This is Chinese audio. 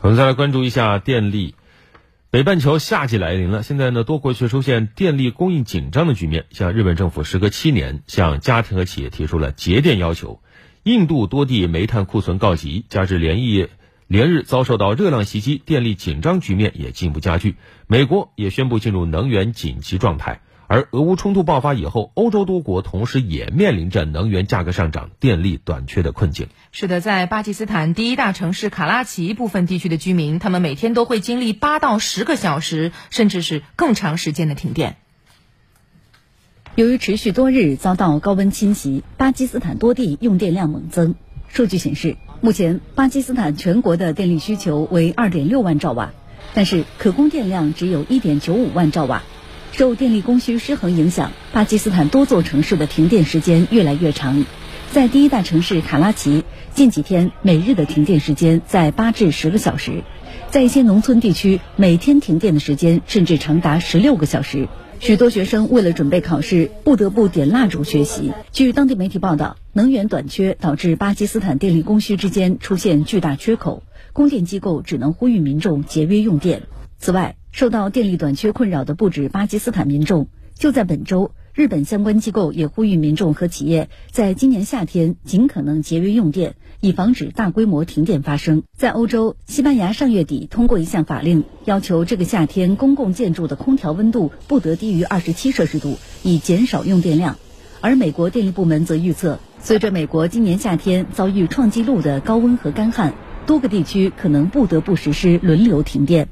我们再来关注一下电力。北半球夏季来临了，现在呢，多国却出现电力供应紧张的局面。像日本政府时隔七年向家庭和企业提出了节电要求，印度多地煤炭库存告急，加之连夜连日遭受到热浪袭击，电力紧张局面也进一步加剧。美国也宣布进入能源紧急状态。而俄乌冲突爆发以后，欧洲多国同时也面临着能源价格上涨、电力短缺的困境。是的，在巴基斯坦第一大城市卡拉奇部分地区的居民，他们每天都会经历八到十个小时，甚至是更长时间的停电。由于持续多日遭到高温侵袭，巴基斯坦多地用电量猛增。数据显示，目前巴基斯坦全国的电力需求为二点六万兆瓦，但是可供电量只有一点九五万兆瓦。受电力供需失衡影响，巴基斯坦多座城市的停电时间越来越长。在第一大城市卡拉奇，近几天每日的停电时间在八至十个小时；在一些农村地区，每天停电的时间甚至长达十六个小时。许多学生为了准备考试，不得不点蜡烛学习。据当地媒体报道，能源短缺导致巴基斯坦电力供需之间出现巨大缺口，供电机构只能呼吁民众节约用电。此外，受到电力短缺困扰的不止巴基斯坦民众。就在本周，日本相关机构也呼吁民众和企业在今年夏天尽可能节约用电，以防止大规模停电发生。在欧洲，西班牙上月底通过一项法令，要求这个夏天公共建筑的空调温度不得低于二十七摄氏度，以减少用电量。而美国电力部门则预测，随着美国今年夏天遭遇创纪录的高温和干旱，多个地区可能不得不实施轮流停电。